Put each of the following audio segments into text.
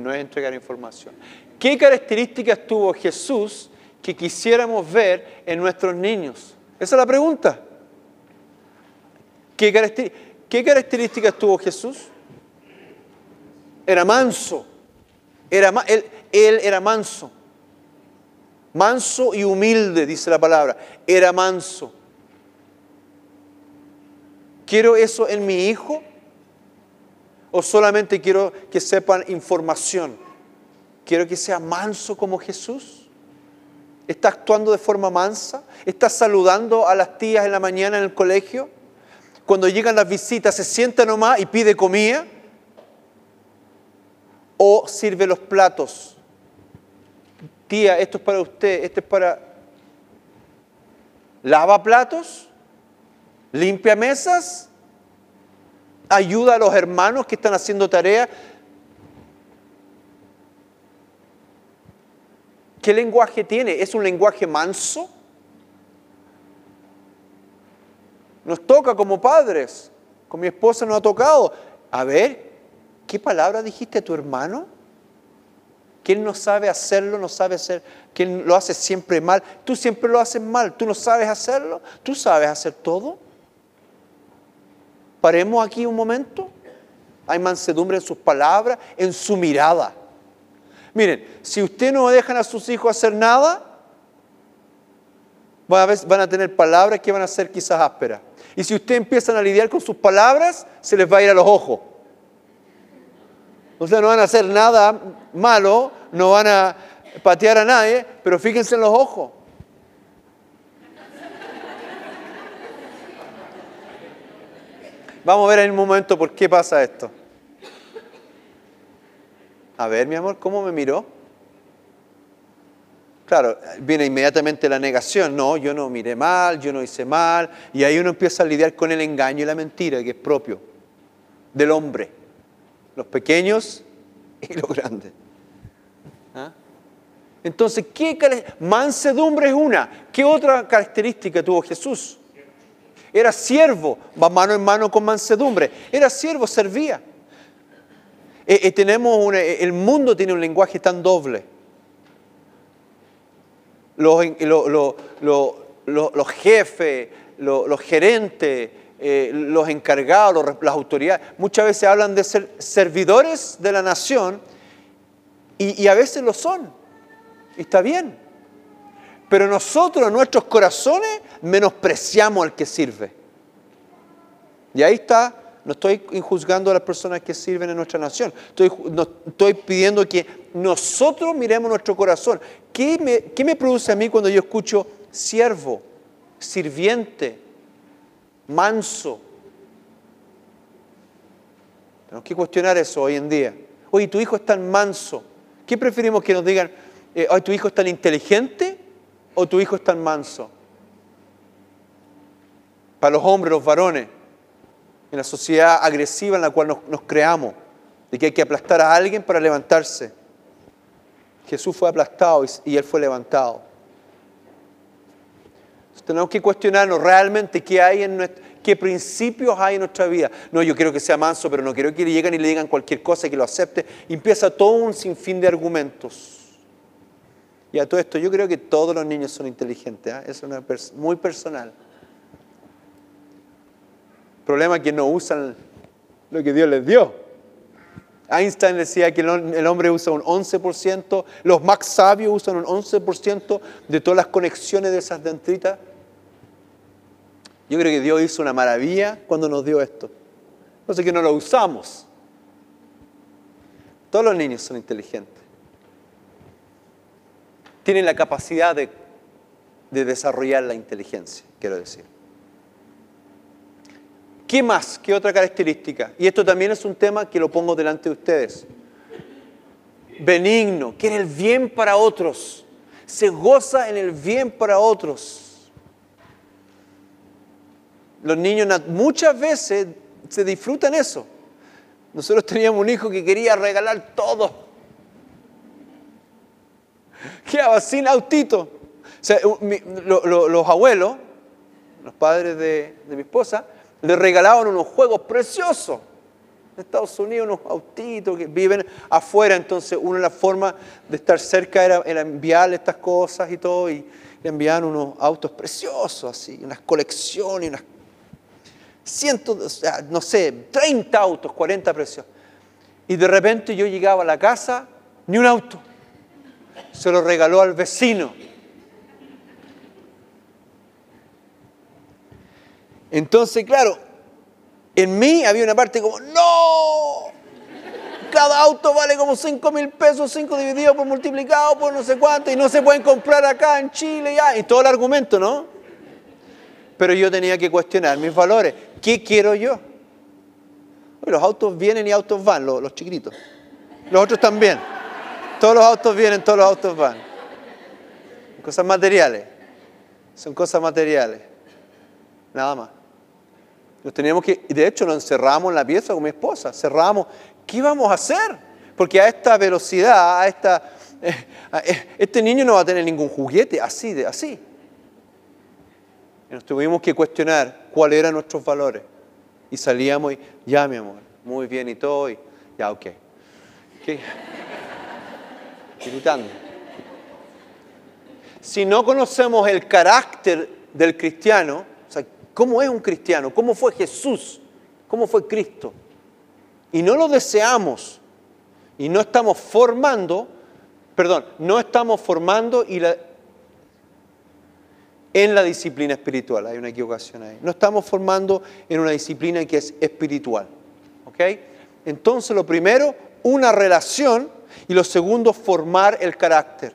no es entregar información. ¿Qué características tuvo Jesús que quisiéramos ver en nuestros niños? Esa es la pregunta. ¿Qué, características tuvo Jesús? Era manso. Era, él, él era manso. Manso y humilde, dice la palabra. Era manso. ¿Quiero eso en mi hijo? ¿O solamente quiero que sepan información? Quiero que sea manso como Jesús. ¿Está actuando de forma mansa? ¿Está saludando a las tías en la mañana en el colegio? Cuando llegan las visitas, ¿se sienta nomás y pide comida? ¿O sirve los platos? Tía, esto es para usted, esto es para... ¿Lava platos? ¿Limpia mesas? ¿Ayuda a los hermanos que están haciendo tarea? ¿Qué lenguaje tiene? ¿Es un lenguaje manso? Nos toca como padres. Con mi esposa nos ha tocado. A ver, ¿qué palabra dijiste a tu hermano? Que él no sabe hacerlo, no sabe hacer, que él lo hace siempre mal. Tú siempre lo haces mal, tú no sabes hacerlo, tú sabes hacer todo. Paremos aquí un momento. Hay mansedumbre en sus palabras, en su mirada. Miren, si usted no dejan a sus hijos hacer nada, van a tener palabras que van a ser quizás ásperas. Y si usted empiezan a lidiar con sus palabras, se les va a ir a los ojos. O sea, no van a hacer nada malo, no van a patear a nadie, pero fíjense en los ojos. Vamos a ver en un momento por qué pasa esto. A ver, mi amor, ¿cómo me miró? Claro, viene inmediatamente la negación, no, yo no miré mal, yo no hice mal, y ahí uno empieza a lidiar con el engaño y la mentira que es propio del hombre, los pequeños y los grandes. ¿Ah? Entonces, ¿qué mansedumbre es una? ¿Qué otra característica tuvo Jesús? Era siervo, va mano en mano con mansedumbre. Era siervo, servía. Eh, eh, tenemos eh, el mundo tiene un lenguaje tan doble. Los, jefes, los, gerentes, los encargados, las autoridades, muchas veces hablan de ser servidores de la nación y, y a veces lo son. Y está bien. Pero nosotros nuestros corazones menospreciamos al que sirve. Y ahí está no estoy juzgando a las personas que sirven en nuestra nación. Estoy, pidiendo que nosotros miremos nuestro corazón. ¿Qué me, ¿Qué me produce a mí cuando yo escucho siervo, sirviente, manso? Tenemos que cuestionar eso hoy en día. Oye, tu hijo es tan manso. ¿Qué preferimos que nos digan? Eh, ¿tu hijo es tan inteligente o tu hijo es tan manso? Para los hombres, los varones en la sociedad agresiva en la cual nos, creamos, de que hay que aplastar a alguien para levantarse. Jesús fue aplastado y, Él fue levantado. tenemos que cuestionarnos realmente qué, hay en qué principios hay en nuestra vida. No, yo quiero que sea manso, pero no quiero que le lleguen y le digan cualquier cosa y que lo acepte. empieza todo un sinfín de argumentos. Y a todo esto, yo creo que todos los niños son inteligentes. ¿eh? Es una muy personal problema es que no usan lo que Dios les dio. Einstein decía que el hombre usa un 11%, los más sabios usan un 11% de todas las conexiones de esas dendritas. Yo creo que Dios hizo una maravilla cuando nos dio esto. No sé que no lo usamos. Todos los niños son inteligentes. Tienen la capacidad de, de desarrollar la inteligencia, quiero decir. ¿Qué más? ¿Qué otra característica? Y esto también es un tema que lo pongo delante de ustedes. Benigno, quiere el bien para otros. Se goza en el bien para otros. Los niños muchas veces se disfrutan eso. Nosotros teníamos un hijo que quería regalar todo. Quedaba sin autito. los abuelos, los padres de mi esposa, le regalaban unos juegos preciosos. En Estados Unidos unos autitos que viven afuera, entonces una de las formas de estar cerca era, enviarle estas cosas y todo, y le enviaban unos autos preciosos así, unas colecciones, unas cientos, no sé, 30 autos, 40 preciosos. Y de repente yo llegaba a la casa, ni un auto. Se lo regaló al vecino. Entonces, claro, en mí había una parte como, no, cada auto vale como 5 mil pesos, 5 dividido por multiplicado por no sé cuánto, y no se pueden comprar acá en Chile, ya, y todo el argumento, ¿no? Pero yo tenía que cuestionar mis valores. ¿Qué quiero yo? Los autos vienen y autos van, los, los chiquitos. Los otros también. Todos los autos vienen, todos los autos van. Cosas materiales. Son cosas materiales. Nada más. Nos teníamos que, de hecho, nos encerramos en la pieza con mi esposa, cerramos. ¿Qué íbamos a hacer? Porque a esta velocidad, a esta, eh, eh, este niño no va a tener ningún juguete, así, de, así. Y nos tuvimos que cuestionar cuáles eran nuestros valores. Y salíamos y, ya mi amor, muy bien y todo, y ya, ok. ¿Qué? Si no conocemos el carácter del cristiano, ¿Cómo es un cristiano? ¿Cómo fue Jesús? ¿Cómo fue Cristo? Y no lo deseamos y no estamos formando, perdón, no estamos formando y en la disciplina espiritual. Hay una equivocación ahí. No estamos formando en una disciplina que es espiritual. ¿Ok? Entonces, lo primero, una relación y lo segundo, formar el carácter.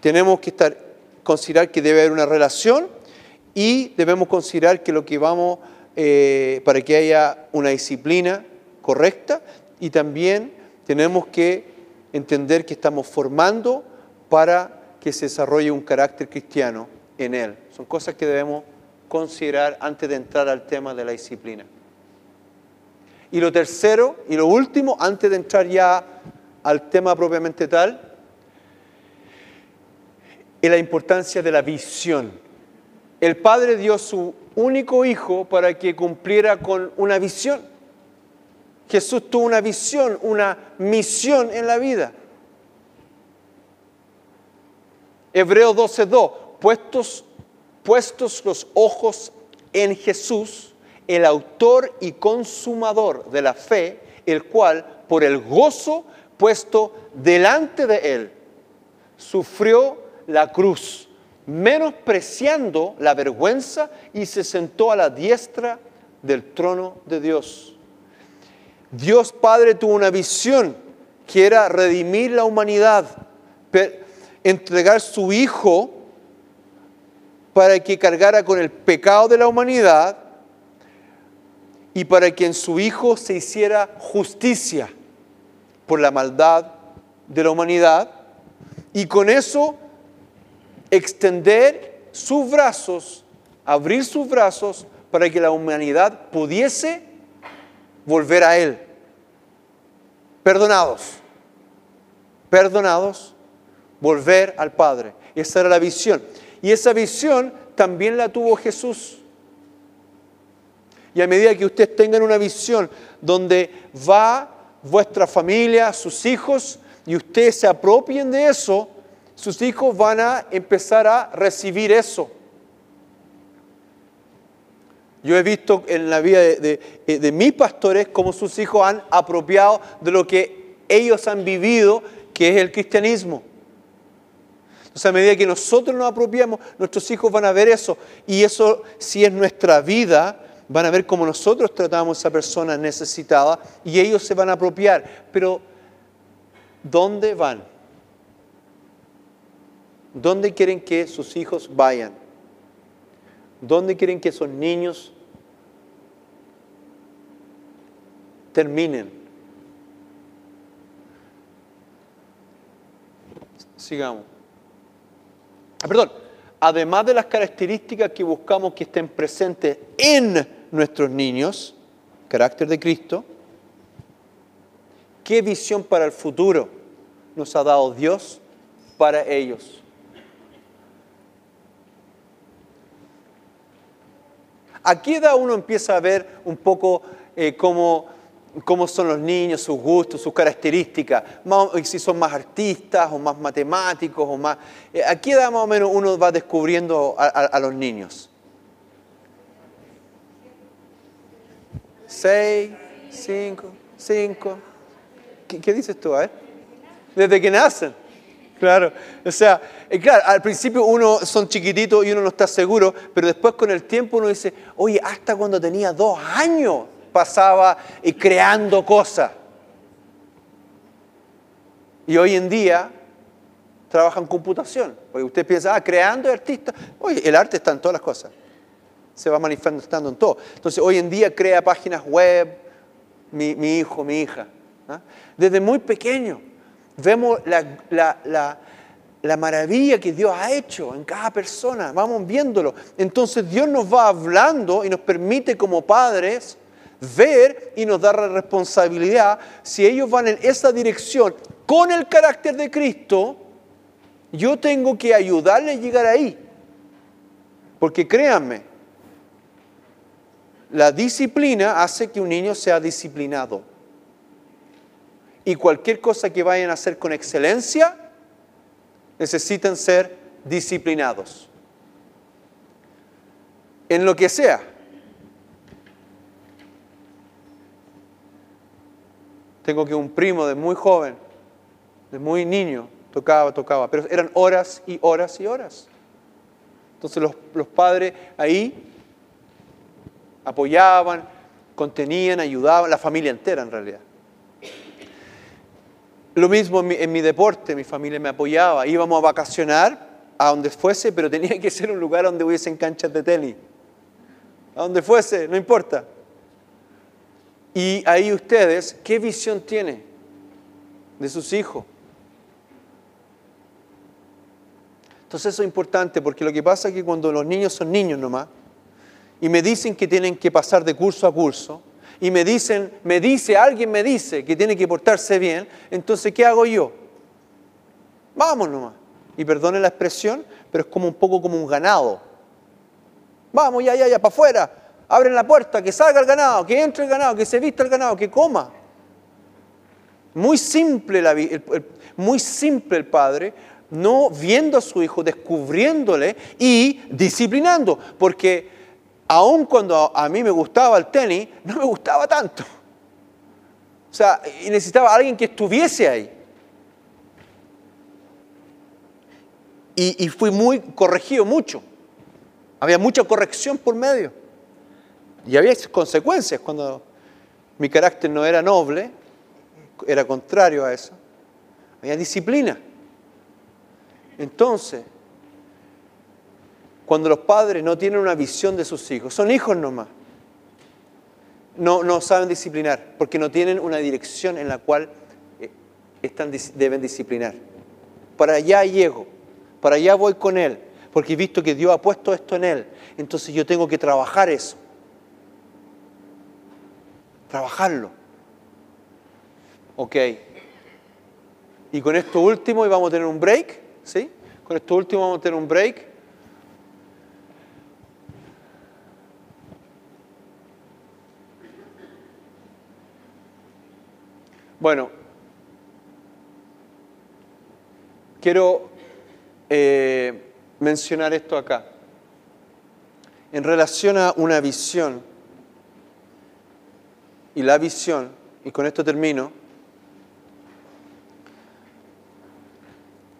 Tenemos que estar, considerar que debe haber una relación y debemos considerar que lo que vamos, eh, para que haya una disciplina correcta, y también tenemos que entender que estamos formando para que se desarrolle un carácter cristiano en él. Son cosas que debemos considerar antes de entrar al tema de la disciplina. Y lo tercero y lo último, antes de entrar ya al tema propiamente tal, es la importancia de la visión el Padre dio su único hijo para que cumpliera con una visión. Jesús tuvo una visión, una misión en la vida. Hebreo 12:2, puestos, puestos los ojos en Jesús, el autor y consumador de la fe, el cual, por el gozo puesto delante de él, sufrió la cruz menospreciando la vergüenza y se sentó a la diestra del trono de Dios. Dios Padre tuvo una visión que era redimir la humanidad, entregar su Hijo para que cargara con el pecado de la humanidad y para que en su Hijo se hiciera justicia por la maldad de la humanidad y con eso extender sus brazos, abrir sus brazos para que la humanidad pudiese volver a Él. Perdonados, perdonados, volver al Padre. Esa era la visión. Y esa visión también la tuvo Jesús. Y a medida que ustedes tengan una visión donde va vuestra familia, sus hijos, y ustedes se apropien de eso, sus hijos van a empezar a recibir eso. Yo he visto en la vida de, mis pastores cómo sus hijos han apropiado de lo que ellos han vivido, que es el cristianismo. Entonces, a medida que nosotros nos apropiamos, nuestros hijos van a ver eso. Y eso, si es nuestra vida, van a ver cómo nosotros tratamos a esa persona necesitada y ellos se van a apropiar. Pero, ¿dónde van? ¿Dónde quieren que sus hijos vayan? ¿Dónde quieren que esos niños terminen? Sigamos. Ah, perdón, además de las características que buscamos que estén presentes en nuestros niños, carácter de Cristo, ¿qué visión para el futuro nos ha dado Dios para ellos? ¿A qué edad uno empieza a ver un poco eh, cómo, cómo son los niños, sus gustos, sus características, si son más artistas o más matemáticos o más... Eh, ¿A qué edad más o menos uno va descubriendo a, los niños? ¿Seis? ¿Cinco? ¿Cinco? ¿Qué, qué dices tú? A ver. Desde que nacen. Claro, o sea, claro, al principio uno son chiquititos y uno no está seguro, pero después con el tiempo uno dice, oye, hasta cuando tenía dos años pasaba y creando cosas. Y hoy en día trabaja en computación, porque usted piensa, ah, creando artista, oye, el arte está en todas las cosas, se va manifestando en todo. Entonces, hoy en día crea páginas web, mi, hijo, mi hija, desde muy pequeño vemos la, maravilla que Dios ha hecho en cada persona, vamos viéndolo. Entonces Dios nos va hablando y nos permite como padres ver y nos da la responsabilidad, si ellos van en esa dirección con el carácter de Cristo, yo tengo que ayudarles a llegar ahí. Porque créanme, la disciplina hace que un niño sea disciplinado y cualquier cosa que vayan a hacer con excelencia, necesitan ser disciplinados. En lo que sea. Tengo que un primo de muy joven, de muy niño, tocaba, tocaba, pero eran horas y horas y horas. Entonces los, los padres ahí apoyaban, contenían, ayudaban, la familia entera en realidad. Lo mismo en mi, deporte, mi familia me apoyaba. Íbamos a vacacionar a donde fuese, pero tenía que ser un lugar donde hubiesen canchas de tenis. A donde fuese, no importa. Y ahí ustedes, ¿qué visión tienen de sus hijos? Entonces eso es importante porque lo que pasa es que cuando los niños son niños nomás y me dicen que tienen que pasar de curso a curso, y me dicen, me dice, alguien me dice que tiene que portarse bien, entonces ¿qué hago yo? Vamos nomás. Y perdone la expresión, pero es como un poco como un ganado. Vamos, ya, ya, ya, para afuera. Abren la puerta, que salga el ganado, que entre el ganado, que se vista el ganado, que coma. Muy simple, la, muy simple el padre, no viendo a su hijo, descubriéndole y disciplinando, porque aun cuando a mí me gustaba el tenis, no me gustaba tanto. O sea, y necesitaba alguien que estuviese ahí. Y, fui muy corregido mucho. Había mucha corrección por medio. Y había consecuencias cuando mi carácter no era noble, era contrario a eso. Había disciplina. Entonces, cuando los padres no tienen una visión de sus hijos. Son hijos nomás. No, no saben disciplinar porque no tienen una dirección en la cual eh, están, deben disciplinar. Para allá llego, para allá voy con Él, porque he visto que Dios ha puesto esto en Él. Entonces yo tengo que trabajar eso. Trabajarlo. Ok. Y con esto último, y vamos a tener un break, ¿sí? Con esto último vamos a tener un break. Bueno, quiero eh, mencionar esto acá. En relación a una visión, y la visión, y con esto termino,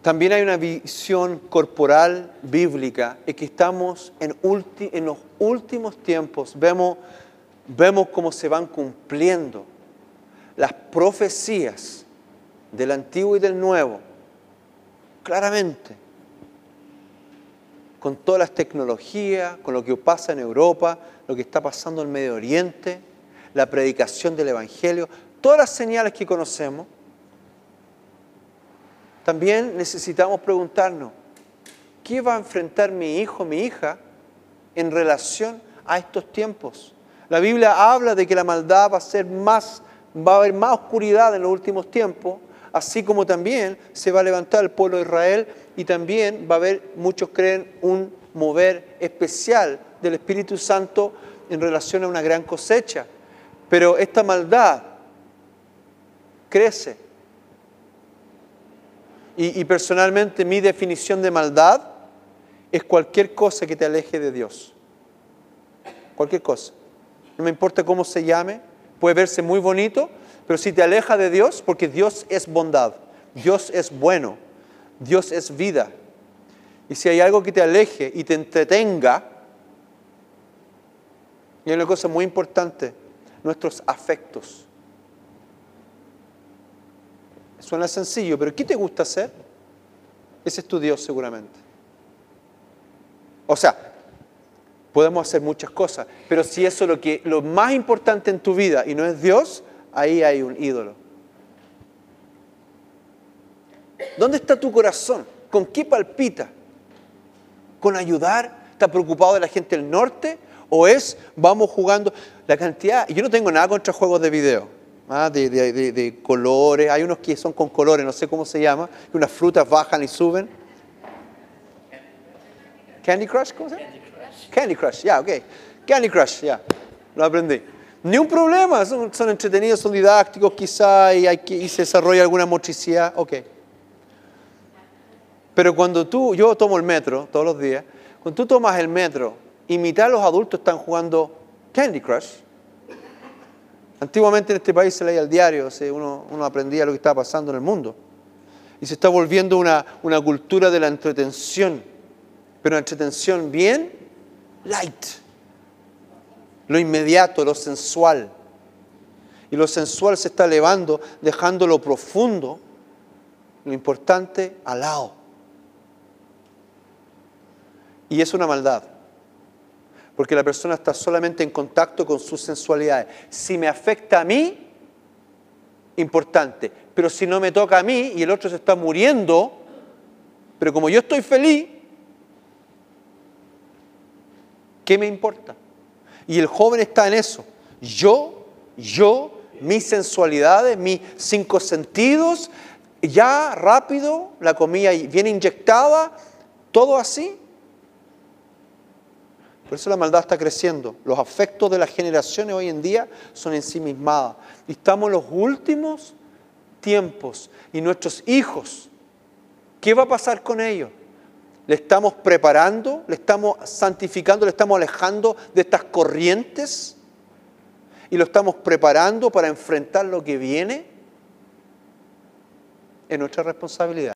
también hay una visión corporal bíblica, y que estamos en, en los últimos tiempos, vemos, vemos cómo se van cumpliendo las profecías del Antiguo y del Nuevo, claramente, con todas las tecnologías, con lo que pasa en Europa, lo que está pasando en Medio Oriente, la predicación del Evangelio, todas las señales que conocemos, también necesitamos preguntarnos, ¿qué va a enfrentar mi hijo, mi hija, en relación a estos tiempos? La Biblia habla de que la maldad va a ser más va a haber más oscuridad en los últimos tiempos, así como también se va a levantar el pueblo de Israel y también va a haber, muchos creen, un mover especial del Espíritu Santo en relación a una gran cosecha. Pero esta maldad crece. Y, y, personalmente mi definición de maldad es cualquier cosa que te aleje de Dios. Cualquier cosa. No me importa cómo se llame, puede verse muy bonito, pero si te aleja de Dios, porque Dios es bondad, Dios es bueno, Dios es vida. Y si hay algo que te aleje y te entretenga, y hay una cosa muy importante, nuestros afectos. Suena sencillo, pero ¿qué te gusta hacer? Ese es tu Dios seguramente. O sea, podemos hacer muchas cosas, pero si eso es lo, que, lo más importante en tu vida y no es Dios, ahí hay un ídolo. ¿Dónde está tu corazón? ¿Con qué palpita? ¿Con ayudar? ¿Está preocupado de la gente del norte? ¿O es vamos jugando? La cantidad, yo no tengo nada contra juegos de video, ¿ah? de, de, colores, hay unos que son con colores, no sé cómo se llama, que unas frutas bajan y suben. Candy Crush, ¿cómo se llama? Candy Crush, ya, ok. Candy Crush, ya, lo aprendí. Ni un problema, son, entretenidos, son didácticos quizá y, hay que, y se desarrolla alguna motricidad, ok. Pero cuando tú, yo tomo el metro todos los días, cuando tú tomas el metro y mitad de los adultos están jugando Candy Crush, antiguamente en este país se leía el diario, uno, uno aprendía lo que estaba pasando en el mundo. Y se está volviendo una, una cultura de la entretención pero una entretención bien light. Lo inmediato, lo sensual. Y lo sensual se está elevando, dejando lo profundo, lo importante al lado. Y es una maldad. Porque la persona está solamente en contacto con sus sensualidades. Si me afecta a mí, importante. Pero si no me toca a mí y el otro se está muriendo, pero como yo estoy feliz, ¿Qué me importa? Y el joven está en eso. Yo, yo, mis sensualidades, mis cinco sentidos, ya rápido, la comida viene inyectada, todo así. Por eso la maldad está creciendo. Los afectos de las generaciones hoy en día son ensimismadas. Estamos en los últimos tiempos. Y nuestros hijos, ¿qué va a pasar con ellos? Le estamos preparando, le estamos santificando, le estamos alejando de estas corrientes y lo estamos preparando para enfrentar lo que viene, es nuestra responsabilidad.